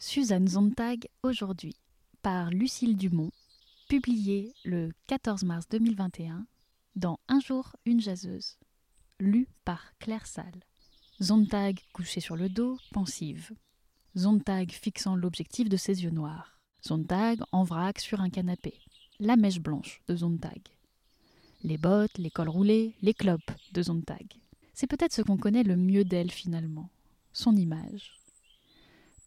Suzanne Zontag aujourd'hui par Lucille Dumont, publié le 14 mars 2021 dans Un jour, une jaseuse, lu par Claire Salle. Zontag couchée sur le dos, pensive. Zontag fixant l'objectif de ses yeux noirs. Zontag en vrac sur un canapé. La mèche blanche de Zontag. Les bottes, les cols roulés, les clopes de Zontag. C'est peut-être ce qu'on connaît le mieux d'elle finalement, son image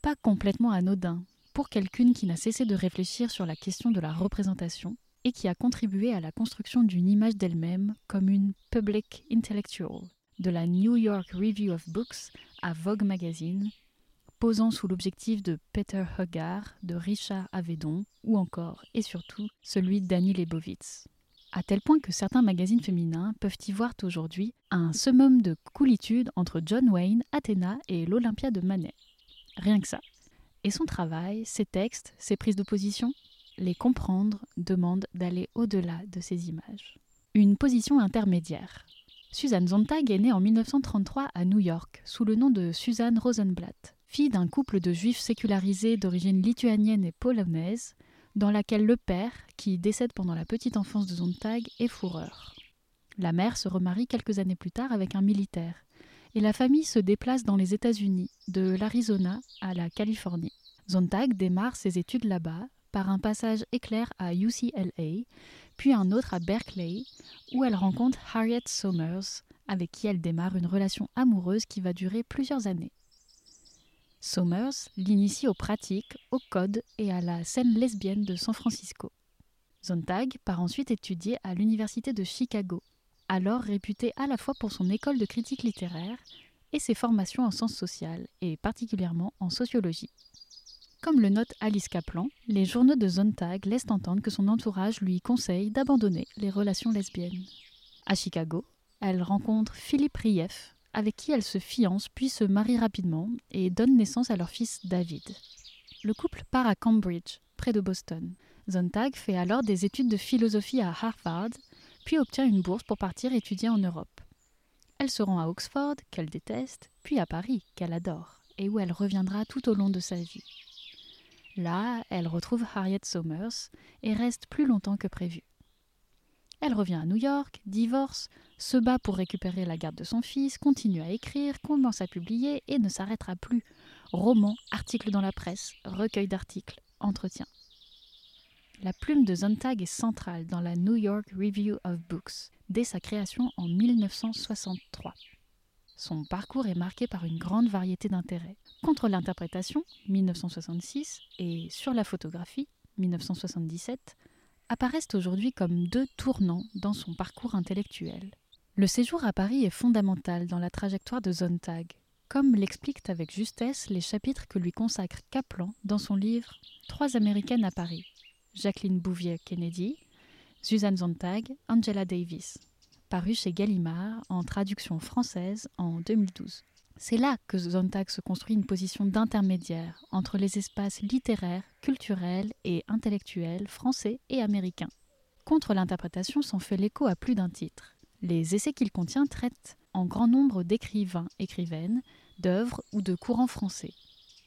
pas complètement anodin pour quelqu'une qui n'a cessé de réfléchir sur la question de la représentation et qui a contribué à la construction d'une image d'elle-même comme une public intellectual, de la New York Review of Books à Vogue Magazine, posant sous l'objectif de Peter Huggard, de Richard Avedon ou encore et surtout celui d'Annie Leibovitz. À tel point que certains magazines féminins peuvent y voir aujourd'hui un summum de coolitude entre John Wayne, Athéna et l'Olympia de Manet. Rien que ça. Et son travail, ses textes, ses prises de position, les comprendre demande d'aller au-delà de ces images. Une position intermédiaire. Suzanne Zontag est née en 1933 à New York sous le nom de Suzanne Rosenblatt, fille d'un couple de juifs sécularisés d'origine lituanienne et polonaise, dans laquelle le père, qui décède pendant la petite enfance de Zontag, est fourreur. La mère se remarie quelques années plus tard avec un militaire, et la famille se déplace dans les États-Unis, de l'Arizona à la Californie. Zontag démarre ses études là-bas par un passage éclair à UCLA, puis un autre à Berkeley, où elle rencontre Harriet Somers, avec qui elle démarre une relation amoureuse qui va durer plusieurs années. Somers l'initie aux pratiques, au code et à la scène lesbienne de San Francisco. Zontag part ensuite étudier à l'Université de Chicago, alors réputé à la fois pour son école de critique littéraire et ses formations en sciences sociales, et particulièrement en sociologie. Comme le note Alice Kaplan, les journaux de Zontag laissent entendre que son entourage lui conseille d'abandonner les relations lesbiennes. À Chicago, elle rencontre Philippe Rief, avec qui elle se fiance puis se marie rapidement et donne naissance à leur fils David. Le couple part à Cambridge, près de Boston. Zontag fait alors des études de philosophie à Harvard puis obtient une bourse pour partir étudier en Europe. Elle se rend à Oxford, qu'elle déteste, puis à Paris, qu'elle adore, et où elle reviendra tout au long de sa vie. Là, elle retrouve Harriet Somers et reste plus longtemps que prévu. Elle revient à New York, divorce, se bat pour récupérer la garde de son fils, continue à écrire, commence à publier et ne s'arrêtera plus. Romans, articles dans la presse, recueil d'articles, entretiens. La plume de Zontag est centrale dans la New York Review of Books dès sa création en 1963. Son parcours est marqué par une grande variété d'intérêts. Contre l'interprétation, 1966, et sur la photographie, 1977, apparaissent aujourd'hui comme deux tournants dans son parcours intellectuel. Le séjour à Paris est fondamental dans la trajectoire de Zontag, comme l'expliquent avec justesse les chapitres que lui consacre Kaplan dans son livre Trois Américaines à Paris, Jacqueline Bouvier-Kennedy, Suzanne Zontag, Angela Davis, paru chez Gallimard en traduction française en 2012. C'est là que Zontag se construit une position d'intermédiaire entre les espaces littéraires, culturels et intellectuels français et américains. Contre l'interprétation s'en fait l'écho à plus d'un titre. Les essais qu'il contient traitent en grand nombre d'écrivains, écrivaines, d'œuvres ou de courants français.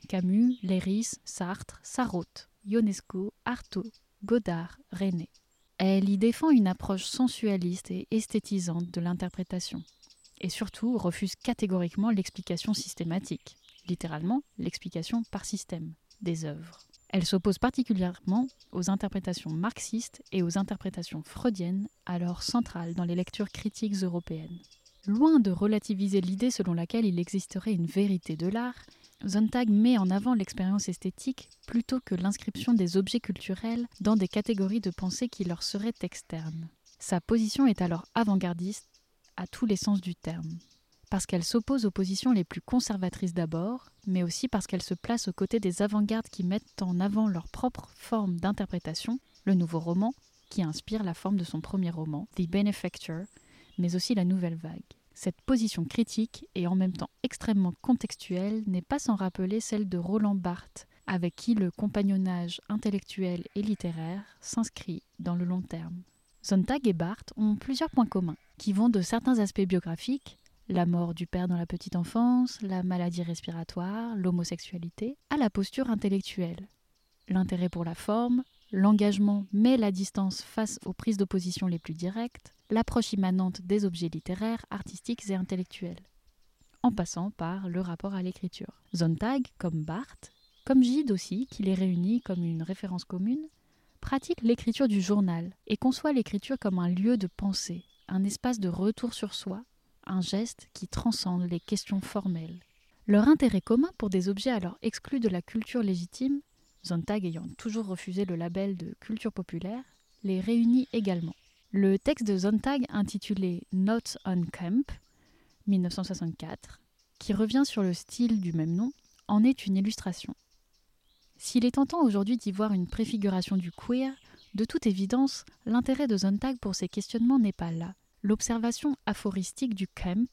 Camus, Léris, Sartre, Sarraute, Ionesco, Artaud, Godard, René. Elle y défend une approche sensualiste et esthétisante de l'interprétation, et surtout refuse catégoriquement l'explication systématique, littéralement l'explication par système, des œuvres. Elle s'oppose particulièrement aux interprétations marxistes et aux interprétations freudiennes, alors centrales dans les lectures critiques européennes. Loin de relativiser l'idée selon laquelle il existerait une vérité de l'art, Zontag met en avant l'expérience esthétique plutôt que l'inscription des objets culturels dans des catégories de pensée qui leur seraient externes. Sa position est alors avant-gardiste à tous les sens du terme, parce qu'elle s'oppose aux positions les plus conservatrices d'abord, mais aussi parce qu'elle se place aux côtés des avant-gardes qui mettent en avant leur propre forme d'interprétation, le nouveau roman, qui inspire la forme de son premier roman, The Benefactor, mais aussi la nouvelle vague. Cette position critique et en même temps extrêmement contextuelle n'est pas sans rappeler celle de Roland Barthes, avec qui le compagnonnage intellectuel et littéraire s'inscrit dans le long terme. Sontag et Barthes ont plusieurs points communs, qui vont de certains aspects biographiques la mort du père dans la petite enfance, la maladie respiratoire, l'homosexualité, à la posture intellectuelle. L'intérêt pour la forme, l'engagement mais la distance face aux prises d'opposition les plus directes, l'approche immanente des objets littéraires, artistiques et intellectuels, en passant par le rapport à l'écriture. Zontag, comme Barthes, comme Gide aussi, qui les réunit comme une référence commune, pratique l'écriture du journal et conçoit l'écriture comme un lieu de pensée, un espace de retour sur soi, un geste qui transcende les questions formelles. Leur intérêt commun pour des objets alors exclus de la culture légitime Zontag ayant toujours refusé le label de culture populaire, les réunit également. Le texte de Zontag intitulé Notes on Camp, 1964, qui revient sur le style du même nom, en est une illustration. S'il est tentant aujourd'hui d'y voir une préfiguration du queer, de toute évidence, l'intérêt de Zontag pour ces questionnements n'est pas là. L'observation aphoristique du camp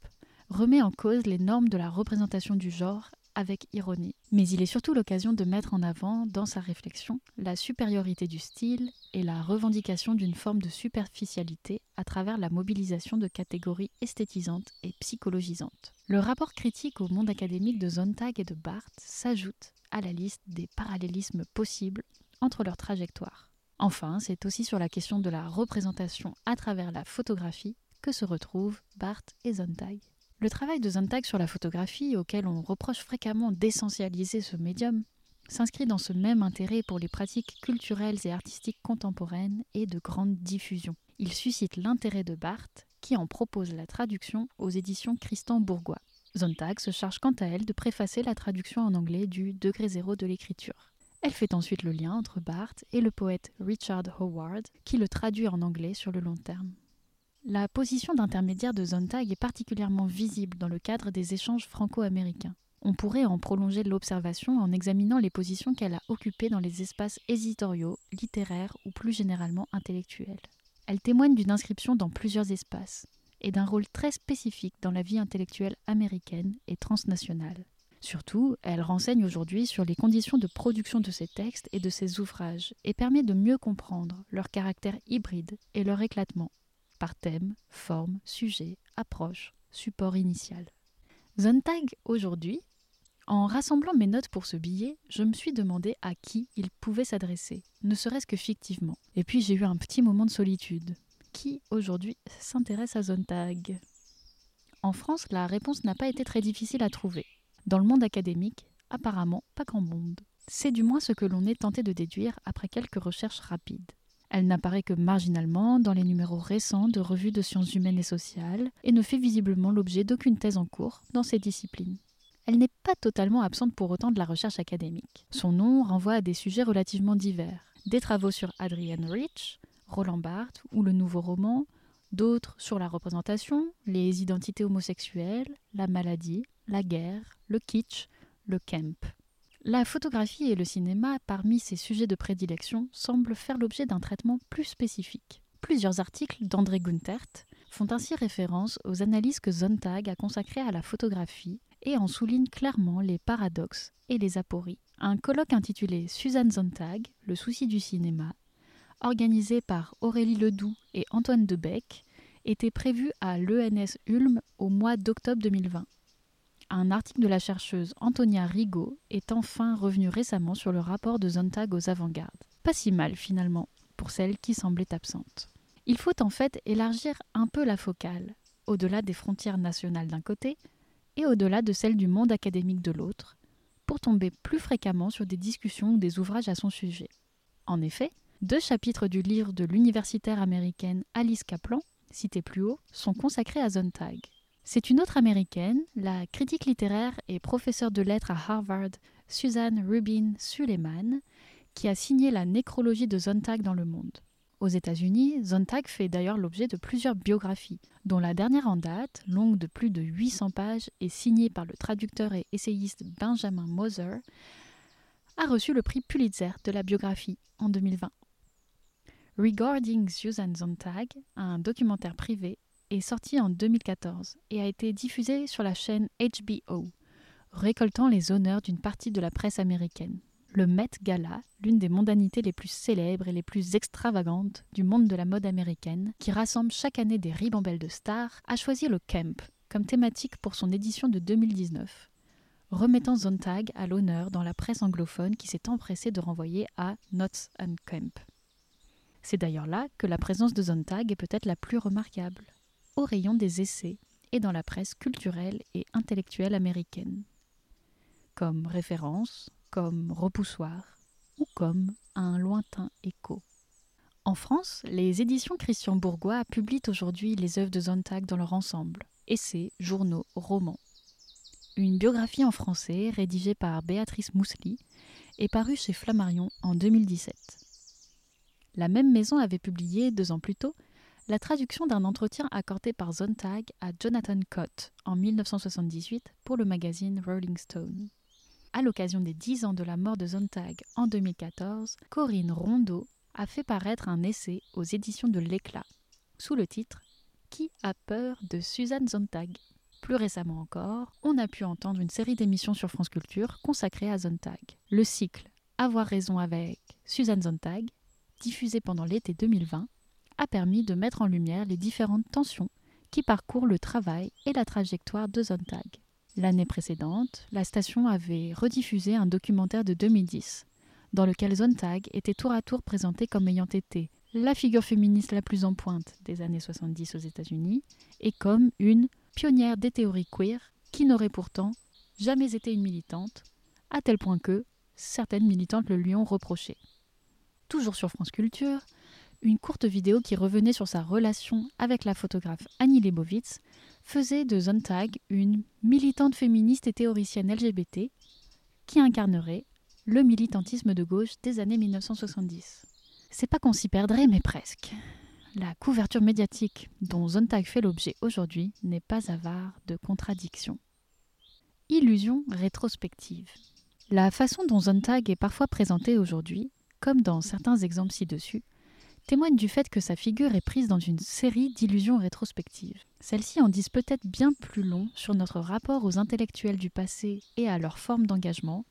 remet en cause les normes de la représentation du genre avec ironie. Mais il est surtout l'occasion de mettre en avant, dans sa réflexion, la supériorité du style et la revendication d'une forme de superficialité à travers la mobilisation de catégories esthétisantes et psychologisantes. Le rapport critique au monde académique de Zontag et de Barthes s'ajoute à la liste des parallélismes possibles entre leurs trajectoires. Enfin, c'est aussi sur la question de la représentation à travers la photographie que se retrouvent Barthes et Zontag. Le travail de Zontag sur la photographie, auquel on reproche fréquemment d'essentialiser ce médium, s'inscrit dans ce même intérêt pour les pratiques culturelles et artistiques contemporaines et de grande diffusion. Il suscite l'intérêt de Barthes, qui en propose la traduction aux éditions Christian Bourgois. Zontag se charge quant à elle de préfacer la traduction en anglais du degré zéro de l'écriture. Elle fait ensuite le lien entre Barthes et le poète Richard Howard, qui le traduit en anglais sur le long terme. La position d'intermédiaire de Zontag est particulièrement visible dans le cadre des échanges franco-américains. On pourrait en prolonger l'observation en examinant les positions qu'elle a occupées dans les espaces éditoriaux, littéraires ou plus généralement intellectuels. Elle témoigne d'une inscription dans plusieurs espaces et d'un rôle très spécifique dans la vie intellectuelle américaine et transnationale. Surtout, elle renseigne aujourd'hui sur les conditions de production de ces textes et de ces ouvrages et permet de mieux comprendre leur caractère hybride et leur éclatement par thème, forme, sujet, approche, support initial. Zontag, aujourd'hui, en rassemblant mes notes pour ce billet, je me suis demandé à qui il pouvait s'adresser, ne serait-ce que fictivement. Et puis j'ai eu un petit moment de solitude. Qui, aujourd'hui, s'intéresse à Zontag? En France, la réponse n'a pas été très difficile à trouver. Dans le monde académique, apparemment, pas grand monde. C'est du moins ce que l'on est tenté de déduire après quelques recherches rapides. Elle n'apparaît que marginalement dans les numéros récents de revues de sciences humaines et sociales et ne fait visiblement l'objet d'aucune thèse en cours dans ces disciplines. Elle n'est pas totalement absente pour autant de la recherche académique. Son nom renvoie à des sujets relativement divers. Des travaux sur Adrienne Rich, Roland Barthes ou le nouveau roman, d'autres sur la représentation, les identités homosexuelles, la maladie, la guerre, le kitsch, le camp. La photographie et le cinéma, parmi ses sujets de prédilection, semblent faire l'objet d'un traitement plus spécifique. Plusieurs articles d'André Guntert font ainsi référence aux analyses que Zontag a consacrées à la photographie et en soulignent clairement les paradoxes et les apories. Un colloque intitulé Suzanne Zontag, Le souci du cinéma, organisé par Aurélie Ledoux et Antoine Debec, était prévu à l'ENS Ulm au mois d'octobre 2020 un article de la chercheuse Antonia Rigaud est enfin revenu récemment sur le rapport de Zontag aux avant-gardes. Pas si mal finalement, pour celle qui semblait absente. Il faut en fait élargir un peu la focale, au-delà des frontières nationales d'un côté et au-delà de celles du monde académique de l'autre, pour tomber plus fréquemment sur des discussions ou des ouvrages à son sujet. En effet, deux chapitres du livre de l'universitaire américaine Alice Kaplan, cité plus haut, sont consacrés à Zontag. C'est une autre américaine, la critique littéraire et professeure de lettres à Harvard, Suzanne Rubin Suleiman, qui a signé la nécrologie de Zontag dans le monde. Aux États-Unis, Zontag fait d'ailleurs l'objet de plusieurs biographies, dont la dernière en date, longue de plus de 800 pages et signée par le traducteur et essayiste Benjamin Moser, a reçu le prix Pulitzer de la biographie en 2020. Regarding Susan Zontag, un documentaire privé, est sorti en 2014 et a été diffusé sur la chaîne HBO, récoltant les honneurs d'une partie de la presse américaine. Le Met Gala, l'une des mondanités les plus célèbres et les plus extravagantes du monde de la mode américaine, qui rassemble chaque année des ribambelles de stars, a choisi le camp, comme thématique pour son édition de 2019, remettant Zontag à l'honneur dans la presse anglophone qui s'est empressée de renvoyer à Knots and Kemp. C'est d'ailleurs là que la présence de Zontag est peut-être la plus remarquable, au rayon des essais et dans la presse culturelle et intellectuelle américaine, comme référence, comme repoussoir ou comme un lointain écho. En France, les éditions Christian Bourgois publient aujourd'hui les œuvres de Zontag dans leur ensemble, essais, journaux, romans. Une biographie en français, rédigée par Béatrice Moussely, est parue chez Flammarion en 2017. La même maison avait publié, deux ans plus tôt, la traduction d'un entretien accordé par Zontag à Jonathan Cott en 1978 pour le magazine Rolling Stone. À l'occasion des dix ans de la mort de Zontag en 2014, Corinne Rondeau a fait paraître un essai aux éditions de l'Éclat, sous le titre Qui a peur de Suzanne Zontag? Plus récemment encore, on a pu entendre une série d'émissions sur France Culture consacrées à Zontag. Le cycle Avoir raison avec Suzanne Zontag diffusé pendant l'été 2020, a permis de mettre en lumière les différentes tensions qui parcourent le travail et la trajectoire de Zontag. L'année précédente, la station avait rediffusé un documentaire de 2010, dans lequel Zontag était tour à tour présenté comme ayant été la figure féministe la plus en pointe des années 70 aux États-Unis et comme une pionnière des théories queer qui n'aurait pourtant jamais été une militante, à tel point que certaines militantes le lui ont reproché toujours sur France Culture, une courte vidéo qui revenait sur sa relation avec la photographe Annie Leibovitz faisait de Zontag une militante féministe et théoricienne LGBT qui incarnerait le militantisme de gauche des années 1970. C'est pas qu'on s'y perdrait, mais presque. La couverture médiatique dont Zontag fait l'objet aujourd'hui n'est pas avare de contradictions. Illusion rétrospective. La façon dont Zontag est parfois présenté aujourd'hui comme dans certains exemples ci-dessus, témoigne du fait que sa figure est prise dans une série d'illusions rétrospectives. Celles-ci en disent peut-être bien plus long sur notre rapport aux intellectuels du passé et à leur forme d'engagement,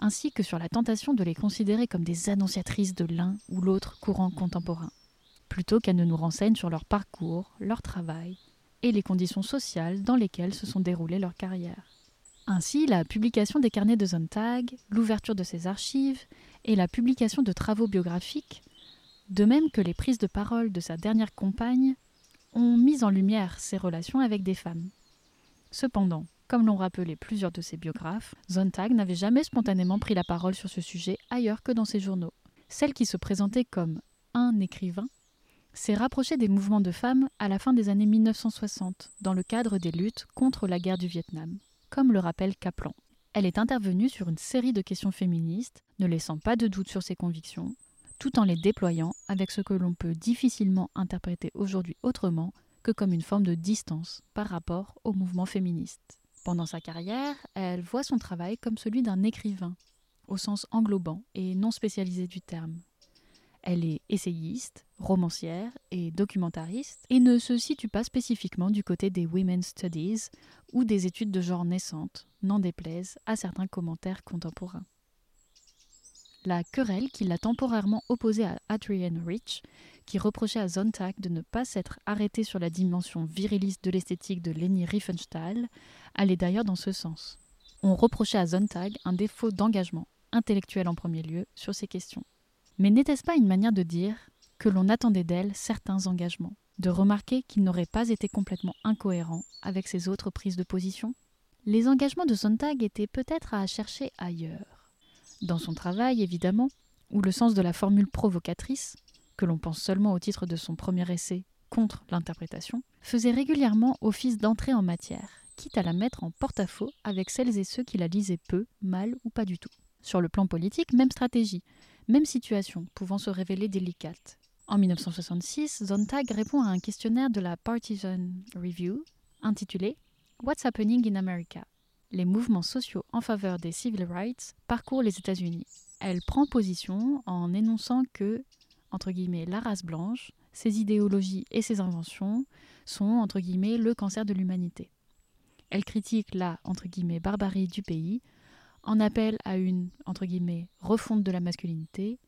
ainsi que sur la tentation de les considérer comme des annonciatrices de l'un ou l'autre courant contemporain, plutôt qu'elles ne nous renseignent sur leur parcours, leur travail et les conditions sociales dans lesquelles se sont déroulées leurs carrières. Ainsi, la publication des carnets de Zontag, l'ouverture de ses archives et la publication de travaux biographiques, de même que les prises de parole de sa dernière compagne, ont mis en lumière ses relations avec des femmes. Cependant, comme l'ont rappelé plusieurs de ses biographes, Zontag n'avait jamais spontanément pris la parole sur ce sujet ailleurs que dans ses journaux. Celle qui se présentait comme un écrivain s'est rapprochée des mouvements de femmes à la fin des années 1960, dans le cadre des luttes contre la guerre du Vietnam comme le rappelle Kaplan. Elle est intervenue sur une série de questions féministes, ne laissant pas de doute sur ses convictions, tout en les déployant avec ce que l'on peut difficilement interpréter aujourd'hui autrement que comme une forme de distance par rapport au mouvement féministe. Pendant sa carrière, elle voit son travail comme celui d'un écrivain, au sens englobant et non spécialisé du terme. Elle est essayiste, romancière et documentariste et ne se situe pas spécifiquement du côté des Women's Studies ou des études de genre naissantes, n'en déplaise à certains commentaires contemporains. La querelle qui l'a temporairement opposée à Adrienne Rich, qui reprochait à Zontag de ne pas s'être arrêté sur la dimension viriliste de l'esthétique de Leni Riefenstahl, allait d'ailleurs dans ce sens. On reprochait à Zontag un défaut d'engagement, intellectuel en premier lieu, sur ces questions. Mais n'était-ce pas une manière de dire que l'on attendait d'elle certains engagements, de remarquer qu'ils n'auraient pas été complètement incohérents avec ses autres prises de position? Les engagements de Sontag étaient peut-être à chercher ailleurs. Dans son travail, évidemment, où le sens de la formule provocatrice, que l'on pense seulement au titre de son premier essai contre l'interprétation, faisait régulièrement office d'entrée en matière, quitte à la mettre en porte-à-faux avec celles et ceux qui la lisaient peu, mal ou pas du tout. Sur le plan politique, même stratégie, même situation, pouvant se révéler délicate. En 1966, Zontag répond à un questionnaire de la Partisan Review intitulé What's Happening in America? Les mouvements sociaux en faveur des civil rights parcourent les États-Unis. Elle prend position en énonçant que, entre guillemets, la race blanche, ses idéologies et ses inventions sont, entre guillemets, le cancer de l'humanité. Elle critique la, entre guillemets, barbarie du pays en appelle à une entre guillemets refonte de la masculinité,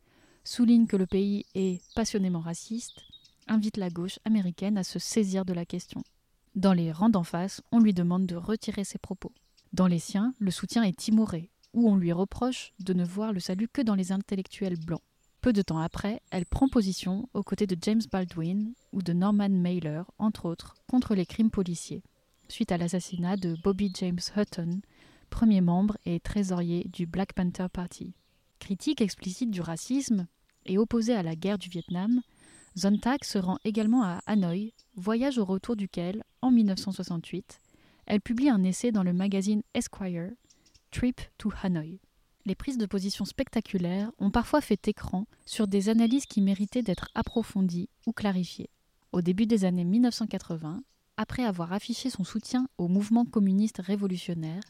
souligne que le pays est passionnément raciste, invite la gauche américaine à se saisir de la question. Dans les rangs d'en face, on lui demande de retirer ses propos. Dans les siens, le soutien est timoré, ou on lui reproche de ne voir le salut que dans les intellectuels blancs. Peu de temps après, elle prend position aux côtés de James Baldwin ou de Norman Mailer, entre autres, contre les crimes policiers, suite à l'assassinat de Bobby James Hutton, premier membre et trésorier du Black Panther Party. Critique explicite du racisme et opposé à la guerre du Vietnam, Zontag se rend également à Hanoï, voyage au retour duquel, en 1968, elle publie un essai dans le magazine Esquire, Trip to Hanoi. Les prises de position spectaculaires ont parfois fait écran sur des analyses qui méritaient d'être approfondies ou clarifiées. Au début des années 1980, après avoir affiché son soutien au mouvement communiste révolutionnaire,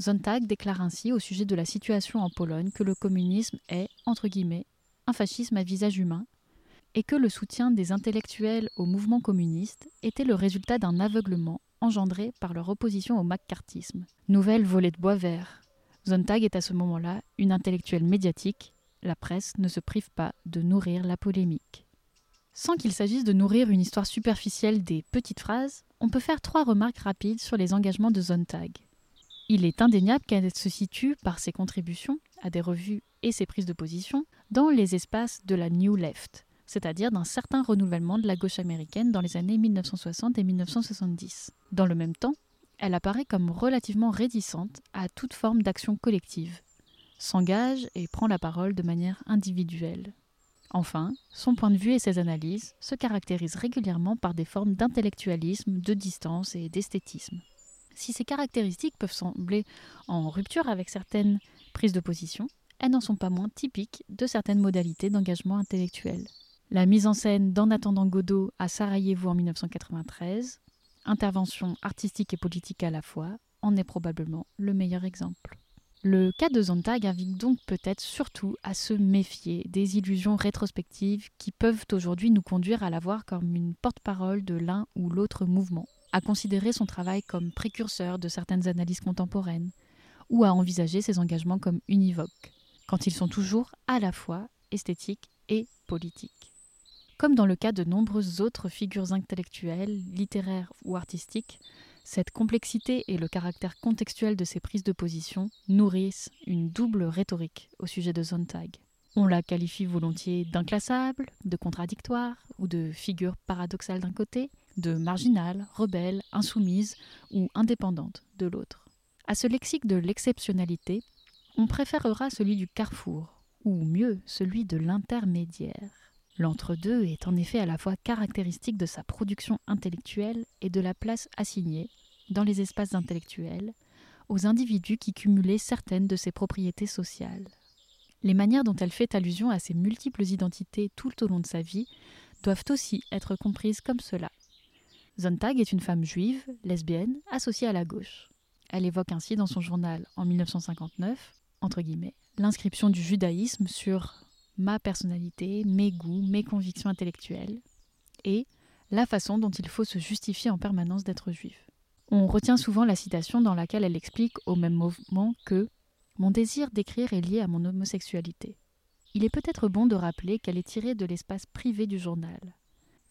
Zontag déclare ainsi au sujet de la situation en Pologne que le communisme est, entre guillemets, un fascisme à visage humain, et que le soutien des intellectuels au mouvement communiste était le résultat d'un aveuglement engendré par leur opposition au macartisme. Nouvelle volée de bois vert. Zontag est à ce moment-là une intellectuelle médiatique. La presse ne se prive pas de nourrir la polémique. Sans qu'il s'agisse de nourrir une histoire superficielle des petites phrases, on peut faire trois remarques rapides sur les engagements de Zontag. Il est indéniable qu'elle se situe par ses contributions à des revues et ses prises de position dans les espaces de la New Left, c'est-à-dire d'un certain renouvellement de la gauche américaine dans les années 1960 et 1970. Dans le même temps, elle apparaît comme relativement réticente à toute forme d'action collective, s'engage et prend la parole de manière individuelle. Enfin, son point de vue et ses analyses se caractérisent régulièrement par des formes d'intellectualisme, de distance et d'esthétisme. Si ces caractéristiques peuvent sembler en rupture avec certaines prises de position, elles n'en sont pas moins typiques de certaines modalités d'engagement intellectuel. La mise en scène d'En attendant Godot à Sarajevo en 1993, intervention artistique et politique à la fois, en est probablement le meilleur exemple. Le cas de Zontag invite donc peut-être surtout à se méfier des illusions rétrospectives qui peuvent aujourd'hui nous conduire à la voir comme une porte-parole de l'un ou l'autre mouvement à considérer son travail comme précurseur de certaines analyses contemporaines, ou à envisager ses engagements comme univoques, quand ils sont toujours à la fois esthétiques et politiques. Comme dans le cas de nombreuses autres figures intellectuelles, littéraires ou artistiques, cette complexité et le caractère contextuel de ses prises de position nourrissent une double rhétorique au sujet de Zontag. On la qualifie volontiers d'inclassable, de contradictoire ou de figure paradoxale d'un côté, de marginale, rebelle, insoumise ou indépendante de l'autre. À ce lexique de l'exceptionnalité, on préférera celui du carrefour, ou mieux celui de l'intermédiaire. L'entre-deux est en effet à la fois caractéristique de sa production intellectuelle et de la place assignée, dans les espaces intellectuels, aux individus qui cumulaient certaines de ses propriétés sociales. Les manières dont elle fait allusion à ses multiples identités tout au long de sa vie doivent aussi être comprises comme cela. Zontag est une femme juive, lesbienne, associée à la gauche. Elle évoque ainsi dans son journal en 1959, entre guillemets, l'inscription du judaïsme sur ma personnalité, mes goûts, mes convictions intellectuelles, et la façon dont il faut se justifier en permanence d'être juif. On retient souvent la citation dans laquelle elle explique au même moment que Mon désir d'écrire est lié à mon homosexualité. Il est peut-être bon de rappeler qu'elle est tirée de l'espace privé du journal.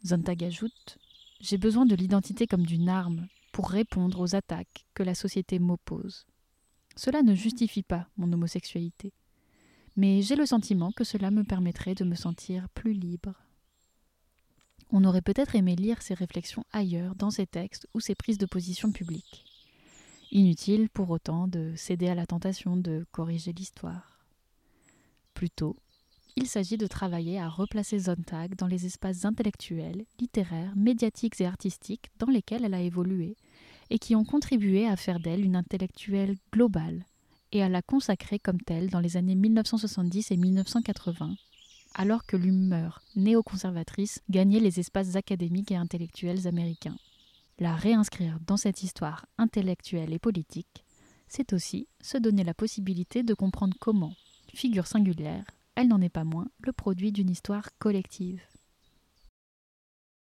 Zontag ajoute j'ai besoin de l'identité comme d'une arme pour répondre aux attaques que la société m'oppose. Cela ne justifie pas mon homosexualité, mais j'ai le sentiment que cela me permettrait de me sentir plus libre. On aurait peut-être aimé lire ces réflexions ailleurs, dans ses textes ou ses prises de position publiques. Inutile pour autant de céder à la tentation de corriger l'histoire. Plutôt, il s'agit de travailler à replacer Zontag dans les espaces intellectuels, littéraires, médiatiques et artistiques dans lesquels elle a évolué et qui ont contribué à faire d'elle une intellectuelle globale et à la consacrer comme telle dans les années 1970 et 1980, alors que l'humeur néoconservatrice gagnait les espaces académiques et intellectuels américains. La réinscrire dans cette histoire intellectuelle et politique, c'est aussi se donner la possibilité de comprendre comment, figure singulière, elle n'en est pas moins le produit d'une histoire collective.